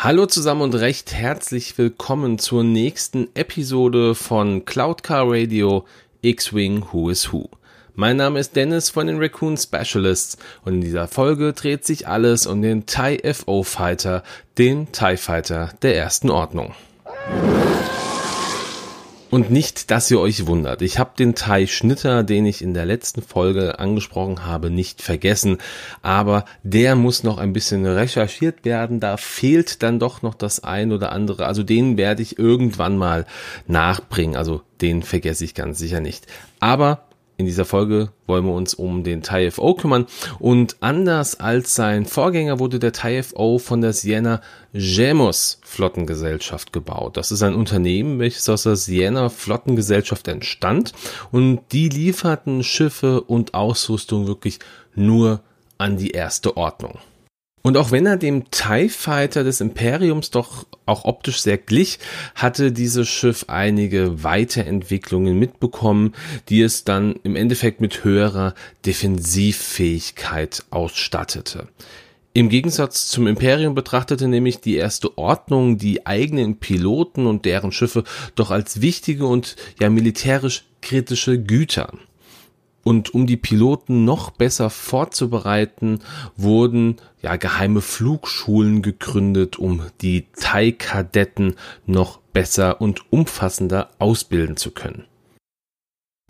Hallo zusammen und recht herzlich willkommen zur nächsten Episode von Cloud Car Radio X-Wing Who is Who. Mein Name ist Dennis von den Raccoon Specialists und in dieser Folge dreht sich alles um den TIE FO Fighter, den TIE Fighter der ersten Ordnung. Und nicht, dass ihr euch wundert. Ich habe den Thai Schnitter, den ich in der letzten Folge angesprochen habe, nicht vergessen. Aber der muss noch ein bisschen recherchiert werden. Da fehlt dann doch noch das ein oder andere. Also den werde ich irgendwann mal nachbringen. Also den vergesse ich ganz sicher nicht. Aber in dieser Folge wollen wir uns um den TIFO kümmern und anders als sein Vorgänger wurde der TIFO von der Siena Gemos Flottengesellschaft gebaut. Das ist ein Unternehmen, welches aus der Siena Flottengesellschaft entstand und die lieferten Schiffe und Ausrüstung wirklich nur an die erste Ordnung. Und auch wenn er dem TIE Fighter des Imperiums doch auch optisch sehr glich, hatte dieses Schiff einige Weiterentwicklungen mitbekommen, die es dann im Endeffekt mit höherer Defensivfähigkeit ausstattete. Im Gegensatz zum Imperium betrachtete nämlich die erste Ordnung die eigenen Piloten und deren Schiffe doch als wichtige und ja militärisch kritische Güter. Und um die Piloten noch besser vorzubereiten, wurden ja geheime Flugschulen gegründet, um die Thai-Kadetten noch besser und umfassender ausbilden zu können.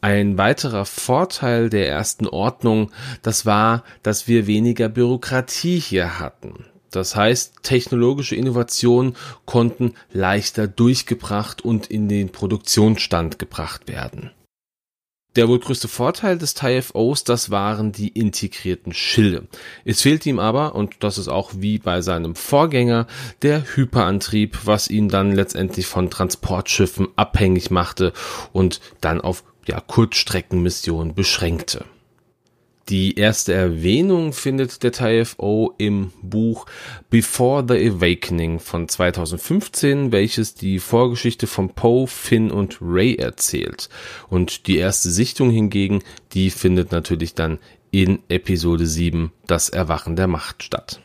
Ein weiterer Vorteil der ersten Ordnung, das war, dass wir weniger Bürokratie hier hatten. Das heißt, technologische Innovationen konnten leichter durchgebracht und in den Produktionsstand gebracht werden. Der wohl größte Vorteil des TIFOs, das waren die integrierten Schilde. Es fehlte ihm aber, und das ist auch wie bei seinem Vorgänger, der Hyperantrieb, was ihn dann letztendlich von Transportschiffen abhängig machte und dann auf ja, Kurzstreckenmissionen beschränkte. Die erste Erwähnung findet der TIFO im Buch Before the Awakening von 2015, welches die Vorgeschichte von Poe, Finn und Ray erzählt. Und die erste Sichtung hingegen, die findet natürlich dann in Episode 7 Das Erwachen der Macht statt.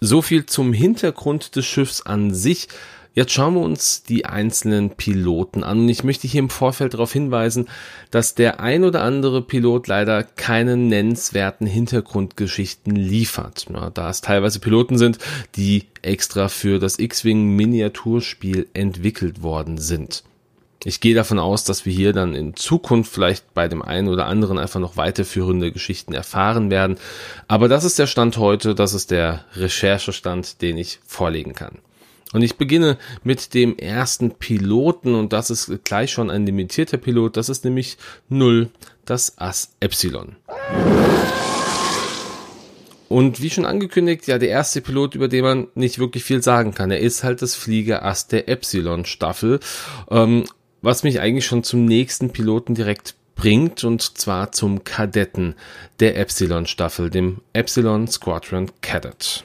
So viel zum Hintergrund des Schiffs an sich. Jetzt schauen wir uns die einzelnen Piloten an. Und ich möchte hier im Vorfeld darauf hinweisen, dass der ein oder andere Pilot leider keine nennenswerten Hintergrundgeschichten liefert. Ja, da es teilweise Piloten sind, die extra für das X-Wing Miniaturspiel entwickelt worden sind. Ich gehe davon aus, dass wir hier dann in Zukunft vielleicht bei dem einen oder anderen einfach noch weiterführende Geschichten erfahren werden. Aber das ist der Stand heute, das ist der Recherchestand, den ich vorlegen kann. Und ich beginne mit dem ersten Piloten und das ist gleich schon ein limitierter Pilot. Das ist nämlich 0, das Ass Epsilon. Und wie schon angekündigt, ja, der erste Pilot, über den man nicht wirklich viel sagen kann. Er ist halt das Flieger Ass der Epsilon-Staffel, ähm, was mich eigentlich schon zum nächsten Piloten direkt bringt, und zwar zum Kadetten der Epsilon-Staffel, dem Epsilon Squadron Cadet.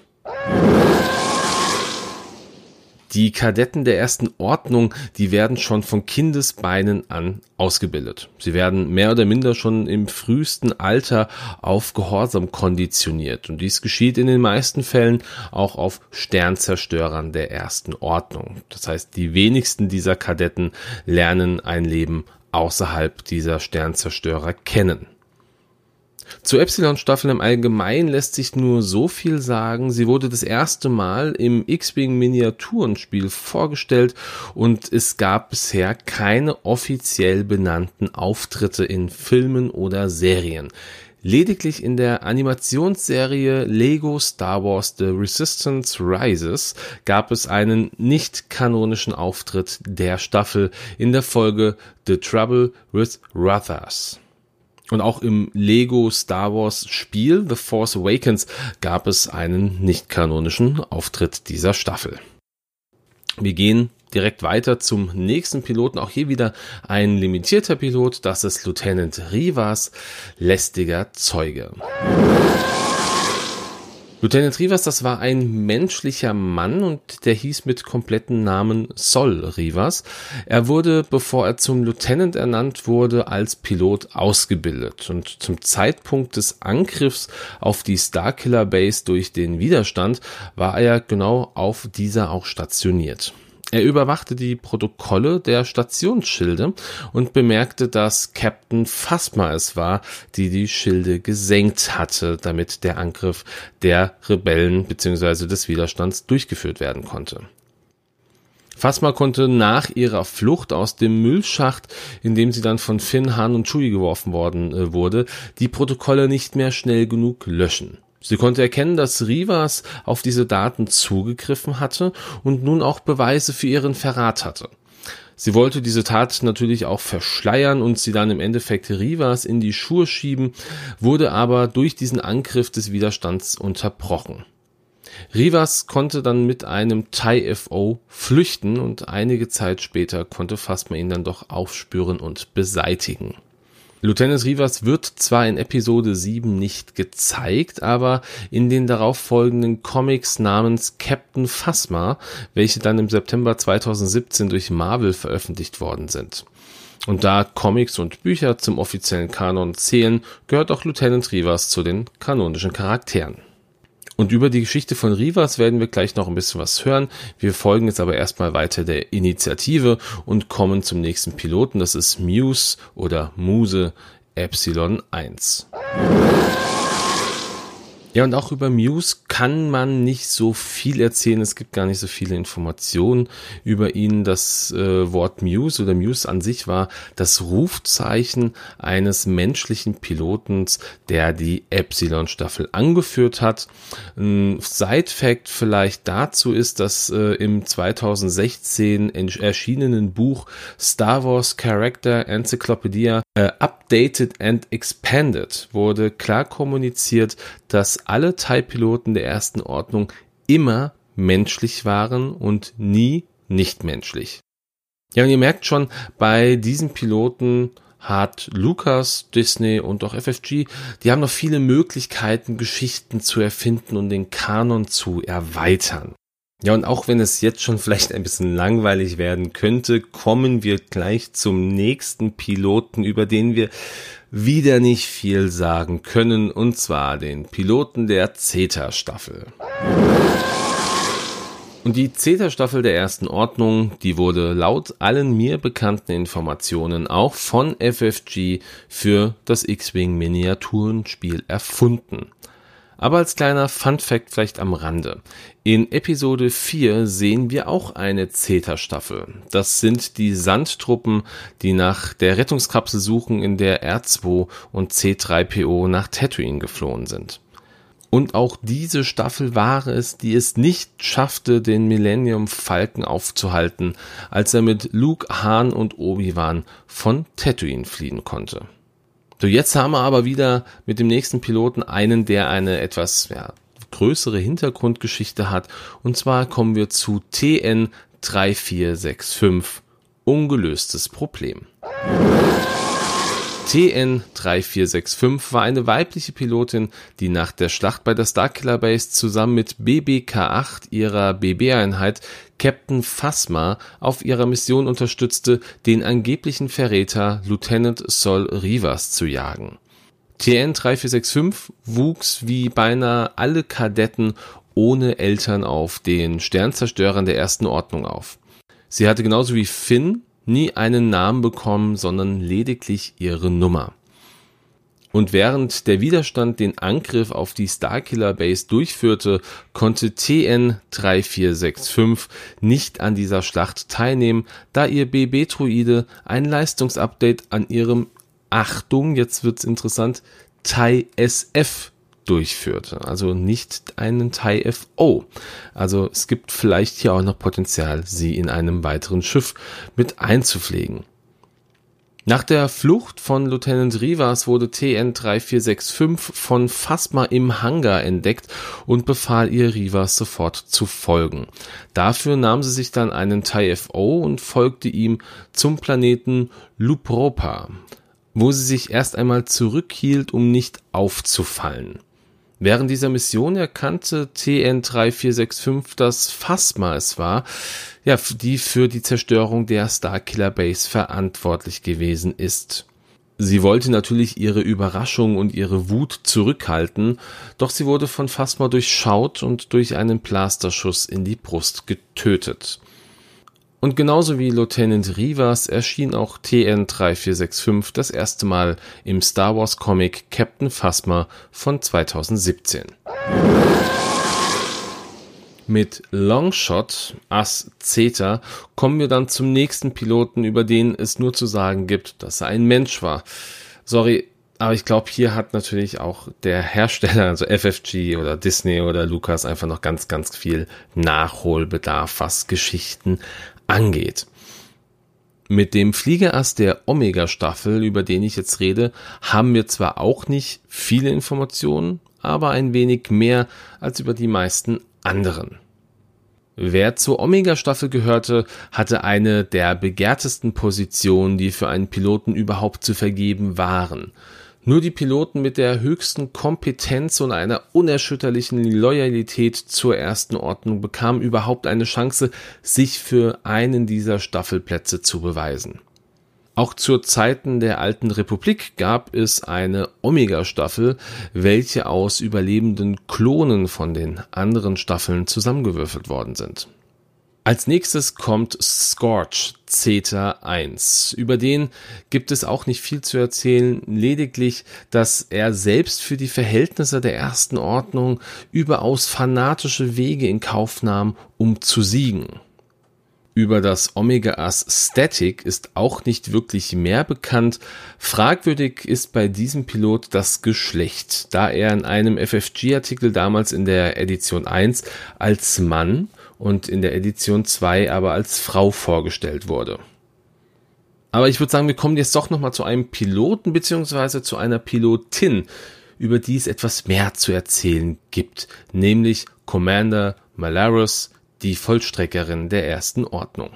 Die Kadetten der ersten Ordnung, die werden schon von Kindesbeinen an ausgebildet. Sie werden mehr oder minder schon im frühesten Alter auf Gehorsam konditioniert. Und dies geschieht in den meisten Fällen auch auf Sternzerstörern der ersten Ordnung. Das heißt, die wenigsten dieser Kadetten lernen ein Leben außerhalb dieser Sternzerstörer kennen. Zur Epsilon-Staffel im Allgemeinen lässt sich nur so viel sagen. Sie wurde das erste Mal im X-Wing Miniaturenspiel vorgestellt und es gab bisher keine offiziell benannten Auftritte in Filmen oder Serien. Lediglich in der Animationsserie Lego Star Wars The Resistance Rises gab es einen nicht kanonischen Auftritt der Staffel in der Folge The Trouble with Ruthers. Und auch im Lego Star Wars Spiel The Force Awakens gab es einen nicht kanonischen Auftritt dieser Staffel. Wir gehen direkt weiter zum nächsten Piloten. Auch hier wieder ein limitierter Pilot. Das ist Lieutenant Rivas, lästiger Zeuge. Lieutenant Rivas, das war ein menschlicher Mann und der hieß mit kompletten Namen Sol Rivas. Er wurde, bevor er zum Lieutenant ernannt wurde, als Pilot ausgebildet und zum Zeitpunkt des Angriffs auf die Starkiller Base durch den Widerstand war er genau auf dieser auch stationiert. Er überwachte die Protokolle der Stationsschilde und bemerkte, dass Captain Phasma es war, die die Schilde gesenkt hatte, damit der Angriff der Rebellen bzw. des Widerstands durchgeführt werden konnte. Phasma konnte nach ihrer Flucht aus dem Müllschacht, in dem sie dann von Finn, Han und Chewie geworfen worden äh, wurde, die Protokolle nicht mehr schnell genug löschen. Sie konnte erkennen, dass Rivas auf diese Daten zugegriffen hatte und nun auch Beweise für ihren Verrat hatte. Sie wollte diese Tat natürlich auch verschleiern und sie dann im Endeffekt Rivas in die Schuhe schieben, wurde aber durch diesen Angriff des Widerstands unterbrochen. Rivas konnte dann mit einem TIE FO flüchten und einige Zeit später konnte Phasma ihn dann doch aufspüren und beseitigen. Lieutenant Rivas wird zwar in Episode 7 nicht gezeigt, aber in den darauffolgenden Comics namens Captain Phasma, welche dann im September 2017 durch Marvel veröffentlicht worden sind. Und da Comics und Bücher zum offiziellen Kanon zählen, gehört auch Lieutenant Rivas zu den kanonischen Charakteren. Und über die Geschichte von Rivas werden wir gleich noch ein bisschen was hören. Wir folgen jetzt aber erstmal weiter der Initiative und kommen zum nächsten Piloten. Das ist Muse oder Muse Epsilon 1. Ja, und auch über Muse kann man nicht so viel erzählen. Es gibt gar nicht so viele Informationen über ihn. Das äh, Wort Muse oder Muse an sich war das Rufzeichen eines menschlichen Pilotens, der die Epsilon-Staffel angeführt hat. Ein Side-Fact vielleicht dazu ist, dass äh, im 2016 erschienenen Buch Star Wars Character Encyclopedia äh, Updated and Expanded wurde klar kommuniziert, dass alle TIE-Piloten der ersten Ordnung immer menschlich waren und nie nicht menschlich. Ja, und ihr merkt schon, bei diesen Piloten hat Lucas, Disney und auch FFG, die haben noch viele Möglichkeiten, Geschichten zu erfinden und den Kanon zu erweitern. Ja, und auch wenn es jetzt schon vielleicht ein bisschen langweilig werden könnte, kommen wir gleich zum nächsten Piloten, über den wir wieder nicht viel sagen können, und zwar den Piloten der Zeta-Staffel. Und die Zeta-Staffel der ersten Ordnung, die wurde laut allen mir bekannten Informationen auch von FFG für das X-Wing Miniaturenspiel erfunden. Aber als kleiner Fun-Fact vielleicht am Rande. In Episode 4 sehen wir auch eine Zeta-Staffel. Das sind die Sandtruppen, die nach der Rettungskapsel suchen, in der R2 und C3PO nach Tatooine geflohen sind. Und auch diese Staffel war es, die es nicht schaffte, den Millennium Falken aufzuhalten, als er mit Luke, Han und Obi-Wan von Tatooine fliehen konnte. So, jetzt haben wir aber wieder mit dem nächsten Piloten einen, der eine etwas ja, größere Hintergrundgeschichte hat. Und zwar kommen wir zu TN 3465. Ungelöstes Problem. TN3465 war eine weibliche Pilotin, die nach der Schlacht bei der Starkiller Base zusammen mit BBK-8 ihrer BB-Einheit Captain Phasma auf ihrer Mission unterstützte, den angeblichen Verräter Lieutenant Sol Rivas zu jagen. TN3465 wuchs wie beinahe alle Kadetten ohne Eltern auf den Sternzerstörern der ersten Ordnung auf. Sie hatte genauso wie Finn nie einen Namen bekommen, sondern lediglich ihre Nummer. Und während der Widerstand den Angriff auf die Starkiller Base durchführte, konnte TN 3465 nicht an dieser Schlacht teilnehmen, da ihr BB-Druide ein Leistungsupdate an ihrem Achtung, jetzt wird's interessant, TIE SF durchführte. Also nicht einen TIE FO. Also es gibt vielleicht hier auch noch Potenzial, sie in einem weiteren Schiff mit einzupflegen. Nach der Flucht von Lieutenant Rivas wurde TN-3465 von Phasma im Hangar entdeckt und befahl ihr Rivas sofort zu folgen. Dafür nahm sie sich dann einen TIE-FO und folgte ihm zum Planeten Lupropa, wo sie sich erst einmal zurückhielt, um nicht aufzufallen. Während dieser Mission erkannte TN-3465, dass Phasma es war, ja, die für die Zerstörung der Starkiller Base verantwortlich gewesen ist. Sie wollte natürlich ihre Überraschung und ihre Wut zurückhalten, doch sie wurde von Phasma durchschaut und durch einen Blasterschuss in die Brust getötet. Und genauso wie Lieutenant Rivas erschien auch TN-3465 das erste Mal im Star Wars Comic Captain Phasma von 2017. Mit Longshot, Ass Zeta, kommen wir dann zum nächsten Piloten, über den es nur zu sagen gibt, dass er ein Mensch war. Sorry, aber ich glaube, hier hat natürlich auch der Hersteller, also FFG oder Disney oder Lucas, einfach noch ganz, ganz viel Nachholbedarf, was Geschichten angeht. Mit dem Fliegerass der Omega-Staffel, über den ich jetzt rede, haben wir zwar auch nicht viele Informationen, aber ein wenig mehr als über die meisten anderen. Wer zur Omega-Staffel gehörte, hatte eine der begehrtesten Positionen, die für einen Piloten überhaupt zu vergeben waren. Nur die Piloten mit der höchsten Kompetenz und einer unerschütterlichen Loyalität zur ersten Ordnung bekamen überhaupt eine Chance, sich für einen dieser Staffelplätze zu beweisen. Auch zu Zeiten der alten Republik gab es eine Omega-Staffel, welche aus überlebenden Klonen von den anderen Staffeln zusammengewürfelt worden sind. Als nächstes kommt Scorch Zeta 1. Über den gibt es auch nicht viel zu erzählen, lediglich, dass er selbst für die Verhältnisse der ersten Ordnung überaus fanatische Wege in Kauf nahm, um zu siegen. Über das Omega-Ass Static ist auch nicht wirklich mehr bekannt. Fragwürdig ist bei diesem Pilot das Geschlecht, da er in einem FFG-Artikel damals in der Edition 1 als Mann und in der Edition 2 aber als Frau vorgestellt wurde. Aber ich würde sagen, wir kommen jetzt doch nochmal zu einem Piloten beziehungsweise zu einer Pilotin, über die es etwas mehr zu erzählen gibt, nämlich Commander Malarus, die Vollstreckerin der ersten Ordnung.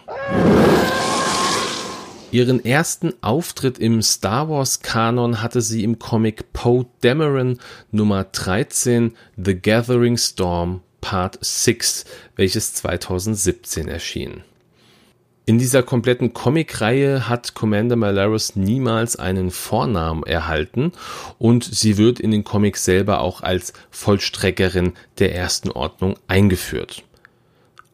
Ihren ersten Auftritt im Star Wars Kanon hatte sie im Comic Poe Dameron Nummer 13 The Gathering Storm Part 6, welches 2017 erschien. In dieser kompletten Comic-Reihe hat Commander Malarus niemals einen Vornamen erhalten und sie wird in den Comics selber auch als Vollstreckerin der ersten Ordnung eingeführt.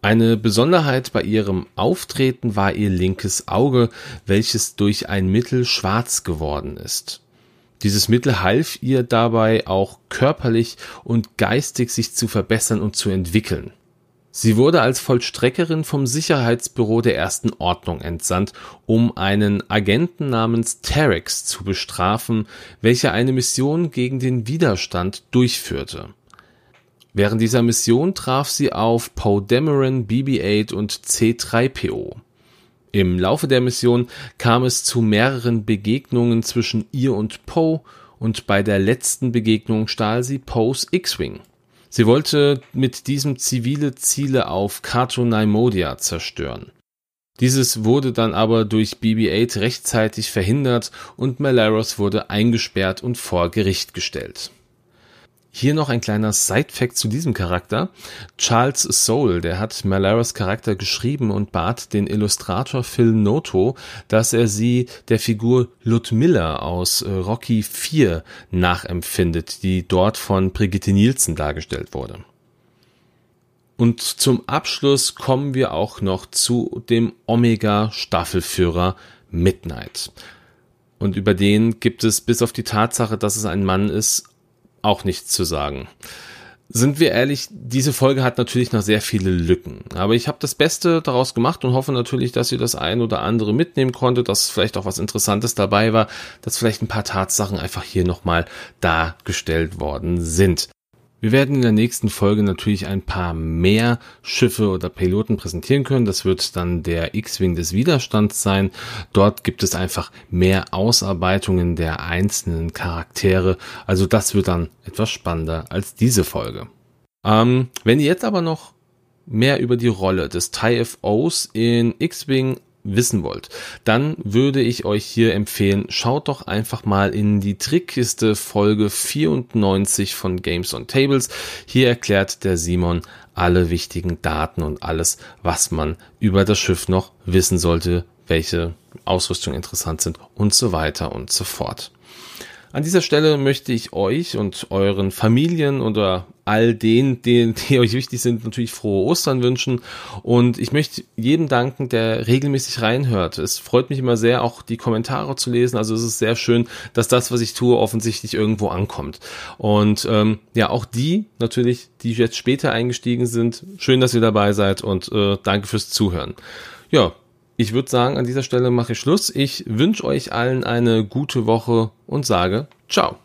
Eine Besonderheit bei ihrem Auftreten war ihr linkes Auge, welches durch ein Mittel schwarz geworden ist. Dieses Mittel half ihr dabei auch körperlich und geistig sich zu verbessern und zu entwickeln. Sie wurde als Vollstreckerin vom Sicherheitsbüro der ersten Ordnung entsandt, um einen Agenten namens Terex zu bestrafen, welcher eine Mission gegen den Widerstand durchführte. Während dieser Mission traf sie auf Poe Dameron, BB-8 und C3PO. Im Laufe der Mission kam es zu mehreren Begegnungen zwischen ihr und Poe und bei der letzten Begegnung stahl sie Poes X-Wing. Sie wollte mit diesem zivile Ziele auf Kato Naimodia zerstören. Dieses wurde dann aber durch BB-8 rechtzeitig verhindert und Malaros wurde eingesperrt und vor Gericht gestellt. Hier noch ein kleiner Side-Fact zu diesem Charakter. Charles Soule, der hat Malaras Charakter geschrieben und bat den Illustrator Phil Noto, dass er sie der Figur Ludmilla aus äh, Rocky 4 nachempfindet, die dort von Brigitte Nielsen dargestellt wurde. Und zum Abschluss kommen wir auch noch zu dem Omega-Staffelführer Midnight. Und über den gibt es bis auf die Tatsache, dass es ein Mann ist, auch nichts zu sagen. Sind wir ehrlich, diese Folge hat natürlich noch sehr viele Lücken. Aber ich habe das Beste daraus gemacht und hoffe natürlich, dass ihr das ein oder andere mitnehmen konntet, dass vielleicht auch was Interessantes dabei war, dass vielleicht ein paar Tatsachen einfach hier nochmal dargestellt worden sind. Wir werden in der nächsten Folge natürlich ein paar mehr Schiffe oder Piloten präsentieren können. Das wird dann der X-Wing des Widerstands sein. Dort gibt es einfach mehr Ausarbeitungen der einzelnen Charaktere. Also das wird dann etwas spannender als diese Folge. Ähm, wenn ihr jetzt aber noch mehr über die Rolle des TIE FOs in X-Wing wissen wollt, dann würde ich euch hier empfehlen, schaut doch einfach mal in die Trickkiste Folge 94 von Games on Tables. Hier erklärt der Simon alle wichtigen Daten und alles, was man über das Schiff noch wissen sollte, welche Ausrüstung interessant sind und so weiter und so fort. An dieser Stelle möchte ich euch und euren Familien oder all denen, die, die euch wichtig sind, natürlich frohe Ostern wünschen. Und ich möchte jedem danken, der regelmäßig reinhört. Es freut mich immer sehr, auch die Kommentare zu lesen. Also es ist sehr schön, dass das, was ich tue, offensichtlich irgendwo ankommt. Und ähm, ja, auch die natürlich, die jetzt später eingestiegen sind, schön, dass ihr dabei seid und äh, danke fürs Zuhören. Ja, ich würde sagen, an dieser Stelle mache ich Schluss. Ich wünsche euch allen eine gute Woche und sage ciao.